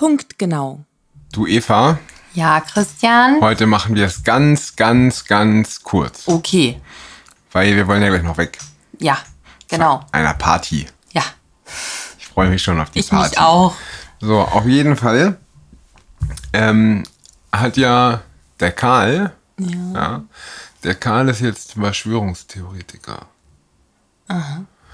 Punktgenau. Du Eva, Ja, Christian. heute machen wir es ganz, ganz, ganz kurz, Okay. weil wir wollen ja gleich noch weg. Ja, genau. Einer Party. Ja, Ich freue mich schon auf die ich Party. mich auch. So, auf jeden Fall ähm, hat ja der Karl, ja. der Karl ist jetzt Verschwörungstheoretiker.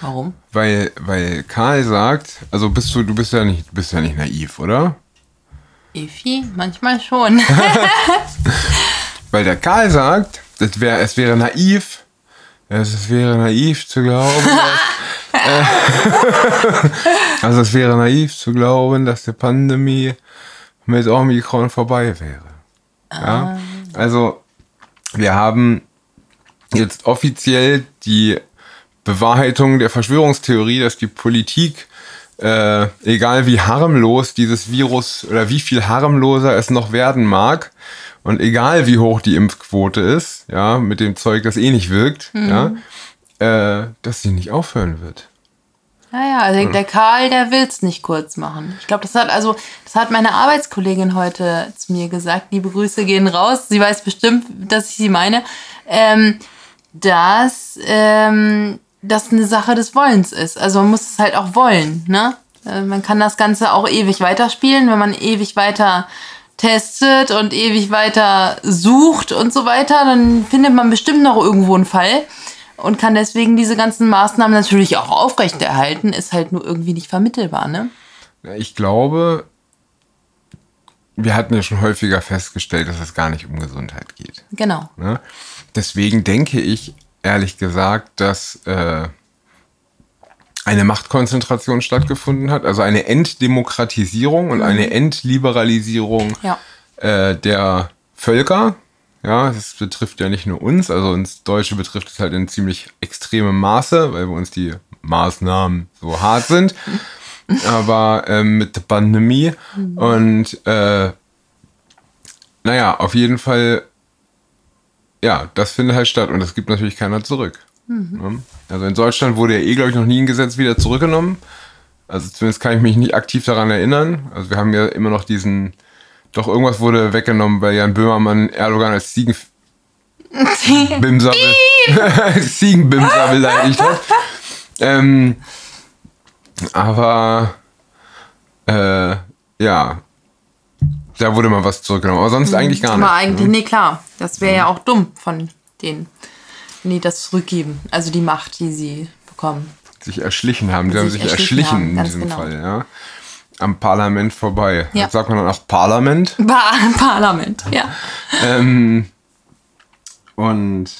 Warum? Weil, weil Karl sagt, also bist du, du bist ja nicht, bist ja nicht naiv, oder? Efi, manchmal schon. Weil der Karl sagt, es, wär, es wäre naiv, es wäre naiv zu glauben, dass, äh, also es wäre naiv zu glauben, dass die Pandemie mit Omikron vorbei wäre. Ja? Also wir haben jetzt offiziell die Bewahrheitung der Verschwörungstheorie, dass die Politik, äh, egal wie harmlos dieses Virus oder wie viel harmloser es noch werden mag, und egal wie hoch die Impfquote ist, ja, mit dem Zeug, das eh nicht wirkt, ja, äh, dass sie nicht aufhören wird. Naja, also der Karl, der will's nicht kurz machen. Ich glaube, das hat also, das hat meine Arbeitskollegin heute zu mir gesagt. Liebe Grüße gehen raus. Sie weiß bestimmt, dass ich sie meine. Ähm, dass ähm, das eine Sache des Wollens ist. Also man muss es halt auch wollen, ne? Äh, Man kann das Ganze auch ewig weiterspielen, wenn man ewig weiter testet und ewig weiter sucht und so weiter, dann findet man bestimmt noch irgendwo einen Fall und kann deswegen diese ganzen Maßnahmen natürlich auch aufrechterhalten, ist halt nur irgendwie nicht vermittelbar, ne? Ich glaube, wir hatten ja schon häufiger festgestellt, dass es gar nicht um Gesundheit geht. Genau. Ne? Deswegen denke ich, ehrlich gesagt, dass äh, eine Machtkonzentration stattgefunden hat, also eine Entdemokratisierung und eine Entliberalisierung Ja. äh, der Völker. Ja, das betrifft ja nicht nur uns, also uns Deutsche betrifft es halt in ziemlich extremem Maße, weil bei uns die Maßnahmen so hart sind. Aber ähm, mit der Pandemie und äh, naja, auf jeden Fall, ja, das findet halt statt und das gibt natürlich keiner zurück. Ja. Also in Deutschland wurde ja eh, glaube ich, noch nie ein Gesetz wieder zurückgenommen. Also zumindest kann ich mich nicht aktiv daran erinnern. Also wir haben ja immer noch diesen, doch irgendwas wurde weggenommen, weil Jan Böhmermann Erdogan als Ziegen Bimser, Ziegenbimser beleidigt hat. Ähm, aber äh, ja, da wurde mal was zurückgenommen. Aber sonst eigentlich gar Aber nicht. eigentlich, nee, klar. Das wäre ja auch dumm von denen, wenn die das zurückgeben. Also die Macht, die sie bekommen. sich erschlichen haben. Die haben Sich erschlichen haben, in diesem genau. Fall, ja. Am Parlament vorbei. Ja. Jetzt sagt man dann auch Parlament. Ba Parlament, ja. Ähm, und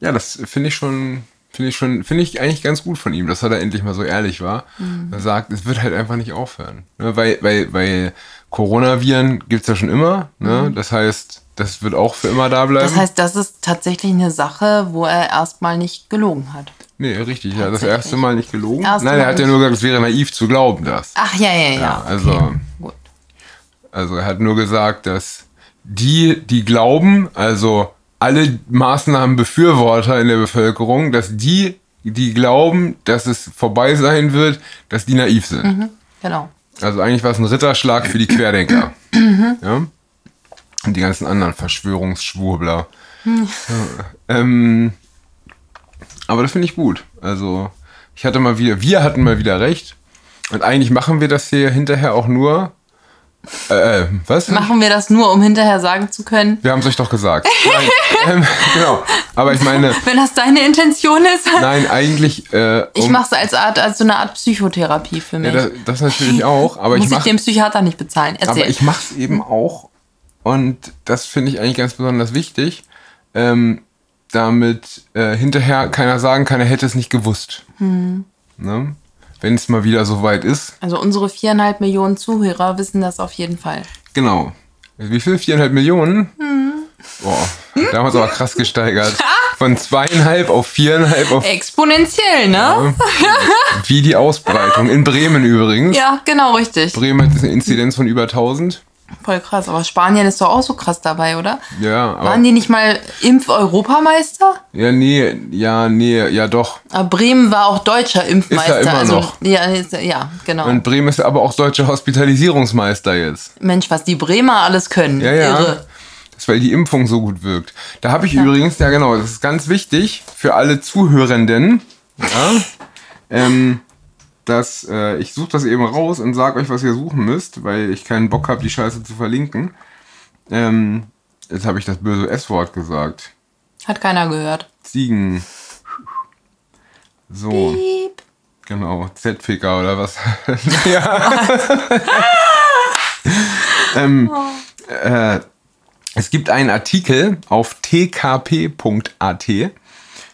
ja, das finde ich schon, finde ich schon, finde ich eigentlich ganz gut von ihm, dass er da endlich mal so ehrlich war. Mhm. Er sagt, es wird halt einfach nicht aufhören. Ne, weil, weil, weil Coronaviren gibt's ja schon immer. Ne? Das heißt, das wird auch für immer da bleiben. Mhm. Das heißt, das ist tatsächlich eine Sache, wo er erstmal nicht gelogen hat. nee, richtig. Ja, das erste Mal nicht gelogen. Erste Nein, er hat ja nur gesagt, es wäre naiv zu glauben, das. Ach ja, ja, ja. Ja, also- Gut. Also er hat nur gesagt, dass die, die glauben, also alle Maßnahmenbefürworter in der Bevölkerung, dass die, die glauben, dass es vorbei sein wird, dass die naiv sind. Genau. Also eigentlich war es ein Ritterschlag für die Querdenker. ja? Und die ganzen anderen Verschwörungsschwurbler. Ja, ähm, aber das finde ich gut. Also ich hatte mal wieder, wir hatten mal wieder recht. Und eigentlich machen wir das hier hinterher auch nur. Äh, äh, was? Machen wir das nur, um hinterher sagen zu können, Wir haben es euch doch gesagt. Nein, ähm, genau. Aber ich meine, wenn das deine Intention ist. nein, eigentlich. Äh, Ich um- mache es als Art, als so eine Art Psychotherapie für mich. ja, das, das natürlich auch, aber Muss ich ich mache den Psychiater nicht bezahlen. Erzähl. Aber ich mache es eben auch und das finde ich eigentlich ganz besonders wichtig, ähm, damit äh, hinterher keiner sagen kann, er hätte es nicht gewusst. Hm. Ne? Wenn es mal wieder so weit ist. also unsere viereinhalb Millionen Zuhörer wissen das auf jeden Fall. Genau. Wie viel? Viereinhalb Millionen? Hm. Boah, da haben wir uns aber krass gesteigert. Von zweieinhalb auf viereinhalb auf Exponentiell, ne? wie die Ausbreitung. In Bremen übrigens. Ja, genau richtig. Bremen hat eine Inzidenz von über 1000. Voll krass. Aber Spanien ist doch auch so krass dabei, oder? Ja, aber. Waren die nicht mal Impf-Europameister? Ja, nee, ja, nee, ja doch. Aber Bremen war auch deutscher Impfmeister. Ist er immer also, noch. Ja, ist, ja, genau. Und Bremen ist aber auch deutscher Hospitalisierungsmeister jetzt. Mensch, was die Bremer alles können. Ja, ja. Irre. Das, weil die Impfung so gut wirkt. Da habe ich übrigens, ja genau, das ist ganz wichtig für alle Zuhörenden, ja, ähm, dass äh, ich suche das eben raus und sage euch, was ihr suchen müsst, weil ich keinen Bock habe, die Scheiße zu verlinken. Ähm, jetzt habe ich das böse S-Wort gesagt. Hat keiner gehört. Ziegen. So, Piep. genau, Z-Ficker oder was? ja. ähm, äh, es gibt einen Artikel auf tkp.at. Äh,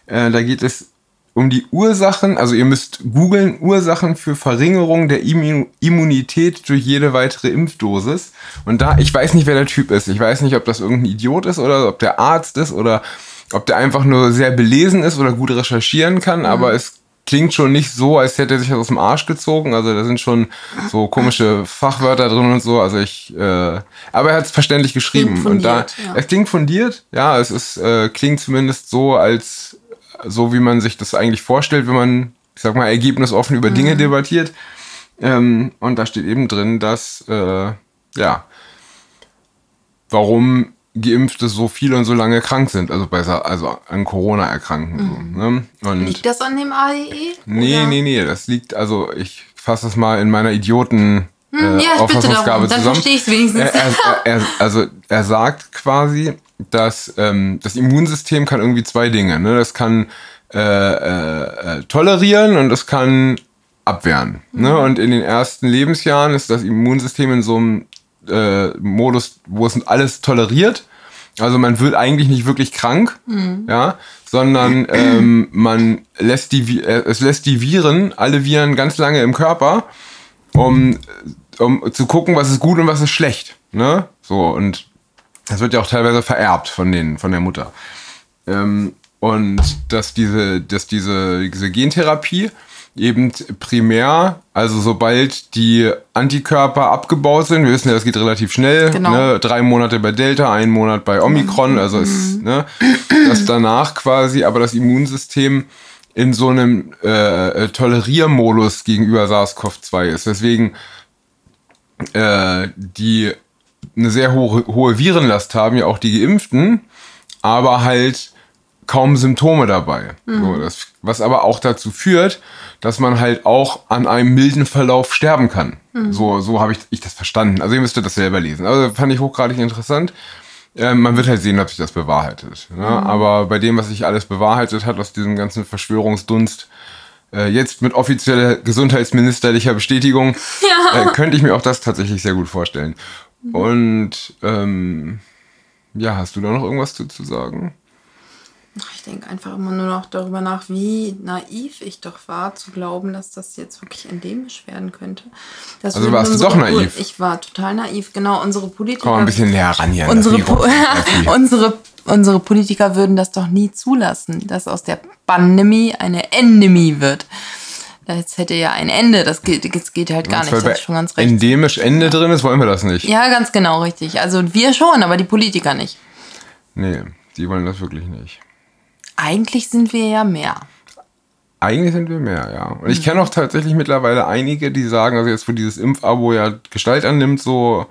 da geht es um die Ursachen, also ihr müsst googeln Ursachen für Verringerung der Immu Immunität durch jede weitere Impfdosis. Und da, ich weiß nicht, wer der Typ ist. Ich weiß nicht, ob das irgendein Idiot ist oder ob der Arzt ist oder ob der einfach nur sehr belesen ist oder gut recherchieren kann, aber es klingt schon nicht so, als hätte er sich das aus dem Arsch gezogen. Also da sind schon so komische Fachwörter drin und so. Also ich, äh, aber er hat es verständlich geschrieben. Klingt und da, fundiert, ja. es klingt fundiert. Ja, es ist äh, klingt zumindest so, als so wie man sich das eigentlich vorstellt, wenn man, ich sag mal, ergebnisoffen über Mhm. Dinge debattiert. Ähm, und da steht eben drin, dass äh, ja, warum Geimpfte so viel und so lange krank sind, also bei Sa- also an Corona erkranken. So, ne? Und Mhm. Liegt das an dem ADE? Nee, Oder? nee, nee, das liegt, also ich fasse das mal in meiner Idioten äh, Hm, ja, ich bitte Auffassungsgabe darum. Dann zusammen. verstehe ich es wenigstens. Er, er, er, also er sagt quasi, dass ähm, das Immunsystem kann irgendwie zwei Dinge. Ne? Das kann äh, äh, äh, tolerieren und das kann abwehren. Ne? Und in den ersten Lebensjahren ist das Immunsystem in so einem äh, Modus, wo es alles toleriert. Also man wird eigentlich nicht wirklich krank, ja, sondern ähm, man lässt die, äh, es lässt die Viren, alle Viren ganz lange im Körper, um, um zu gucken, was ist gut und was ist schlecht. Ne? So, und das wird ja auch teilweise vererbt von, den, von der Mutter. Ähm, und dass diese, dass diese, diese Gentherapie eben primär, also sobald die Antikörper abgebaut sind, wir wissen ja, das geht relativ schnell, Genau. ne? drei Monate bei Delta, ein Monat bei Omikron, also ist, ne, dass danach quasi aber das Immunsystem in so einem äh, Toleriermodus gegenüber SARS-CoV-2 ist. Deswegen äh, die eine sehr hohe, hohe Virenlast haben, ja auch die Geimpften, aber halt kaum Symptome dabei. So, das, was aber auch dazu führt, dass man halt auch an einem milden Verlauf sterben kann. So, so habe ich, ich das verstanden. Also ihr müsstet das selber lesen. Also fand ich hochgradig interessant. Ähm, man wird halt sehen, ob sich das bewahrheitet. Ne? Aber bei dem, was sich alles bewahrheitet hat aus diesem ganzen Verschwörungsdunst, äh, jetzt mit offizieller gesundheitsministerlicher Bestätigung, äh, könnte ich mir auch das tatsächlich sehr gut vorstellen. Und ähm, ja, hast du da noch irgendwas zu, zu sagen? Ich denke einfach immer nur noch darüber nach, wie naiv ich doch war, zu glauben, dass das jetzt wirklich endemisch werden könnte. Das Also warst du doch naiv? Po- Ich war total naiv, genau. Unsere Politiker. Komm mal ein bisschen näher ran hier. unsere. Po- unsere, unsere Politiker würden das doch nie zulassen, dass aus der Pandemie eine Endemie wird. Das hätte ja ein Ende. Das geht, das geht halt gar nicht. Weil Das ist schon ganz recht. endemisch Ende drin ist, wollen wir das nicht. Ja, ganz genau, richtig. Also wir schon, aber die Politiker nicht. Nee, die wollen das wirklich nicht. Eigentlich sind wir ja mehr. Eigentlich sind wir mehr, ja. Und ich kenne auch tatsächlich mittlerweile einige, die sagen, also jetzt, wo dieses Impfabo ja Gestalt annimmt, so,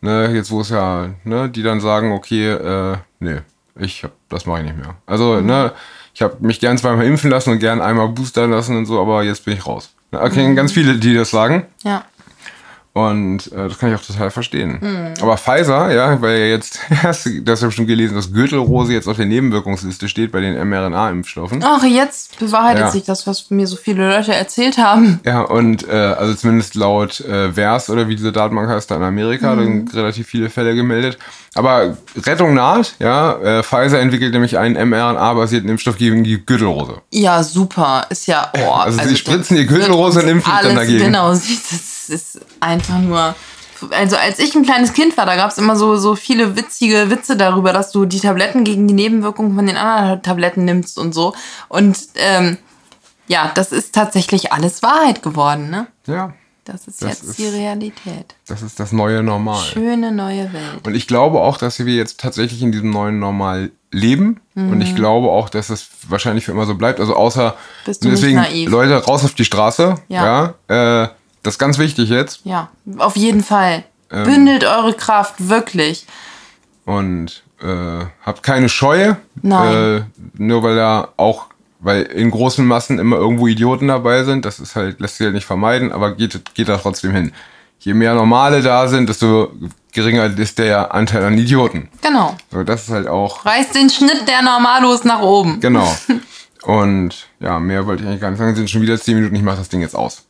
ne, jetzt wo es ja, ne, die dann sagen, okay, äh, nee, ich hab, das mache ich nicht mehr. Also, ne, ich habe mich gern zweimal impfen lassen und gern einmal boostern lassen und so, aber jetzt bin ich raus. Ich Mhm. ganz viele, die das sagen. Ja. Und äh, das kann ich auch total verstehen. Mhm. Aber Pfizer, ja, weil ja jetzt, hast du das ja schon gelesen, dass Gürtelrose jetzt auf der Nebenwirkungsliste steht bei den mRNA-Impfstoffen. Ach, jetzt bewahrheitet Ja. sich das, was mir so viele Leute erzählt haben. Ja, und äh, also zumindest laut äh, VERS oder wie diese Datenbank heißt, da in Amerika, da sind relativ viele Fälle gemeldet. Aber Rettung naht, ja, äh, Pfizer entwickelt nämlich einen mRNA-basierten Impfstoff gegen die Gürtelrose. Ja, super. Ist ja. Oh, Also sie spritzen das die Gürtelrose und impfen dann dagegen. Genau, das ist einfach nur. Also als ich ein kleines Kind war, da gab es immer so, so viele witzige Witze darüber, dass du die Tabletten gegen die Nebenwirkungen von den anderen Tabletten nimmst und so. Und ähm, ja, das ist tatsächlich alles Wahrheit geworden, ne? Ja. Das ist das jetzt ist, die Realität. Das ist das neue Normal. Schöne neue Welt. Und ich glaube auch, dass wir jetzt tatsächlich in diesem neuen Normal leben. Mhm. Und ich mhm. glaube auch, dass das wahrscheinlich für immer so bleibt. Also außer Bist du deswegen, naiv? Leute, raus auf die Straße. Ja. ja äh, das ist ganz wichtig jetzt. Ja, auf jeden Fall. Ähm, Bündelt eure Kraft, wirklich. Und äh, habt keine Scheu. Nein. Äh, nur weil da auch weil in großen Massen immer irgendwo Idioten dabei sind. Das ist halt, lässt sich halt nicht vermeiden, aber geht, geht da trotzdem hin. Je mehr Normale da sind, desto geringer ist der Anteil an Idioten. Genau. So, das ist halt auch. Reißt den Schnitt der Normalos nach oben. Genau. Und ja, mehr wollte ich eigentlich gar nicht sagen. Sind schon wieder zehn Minuten, ich mache das Ding jetzt aus.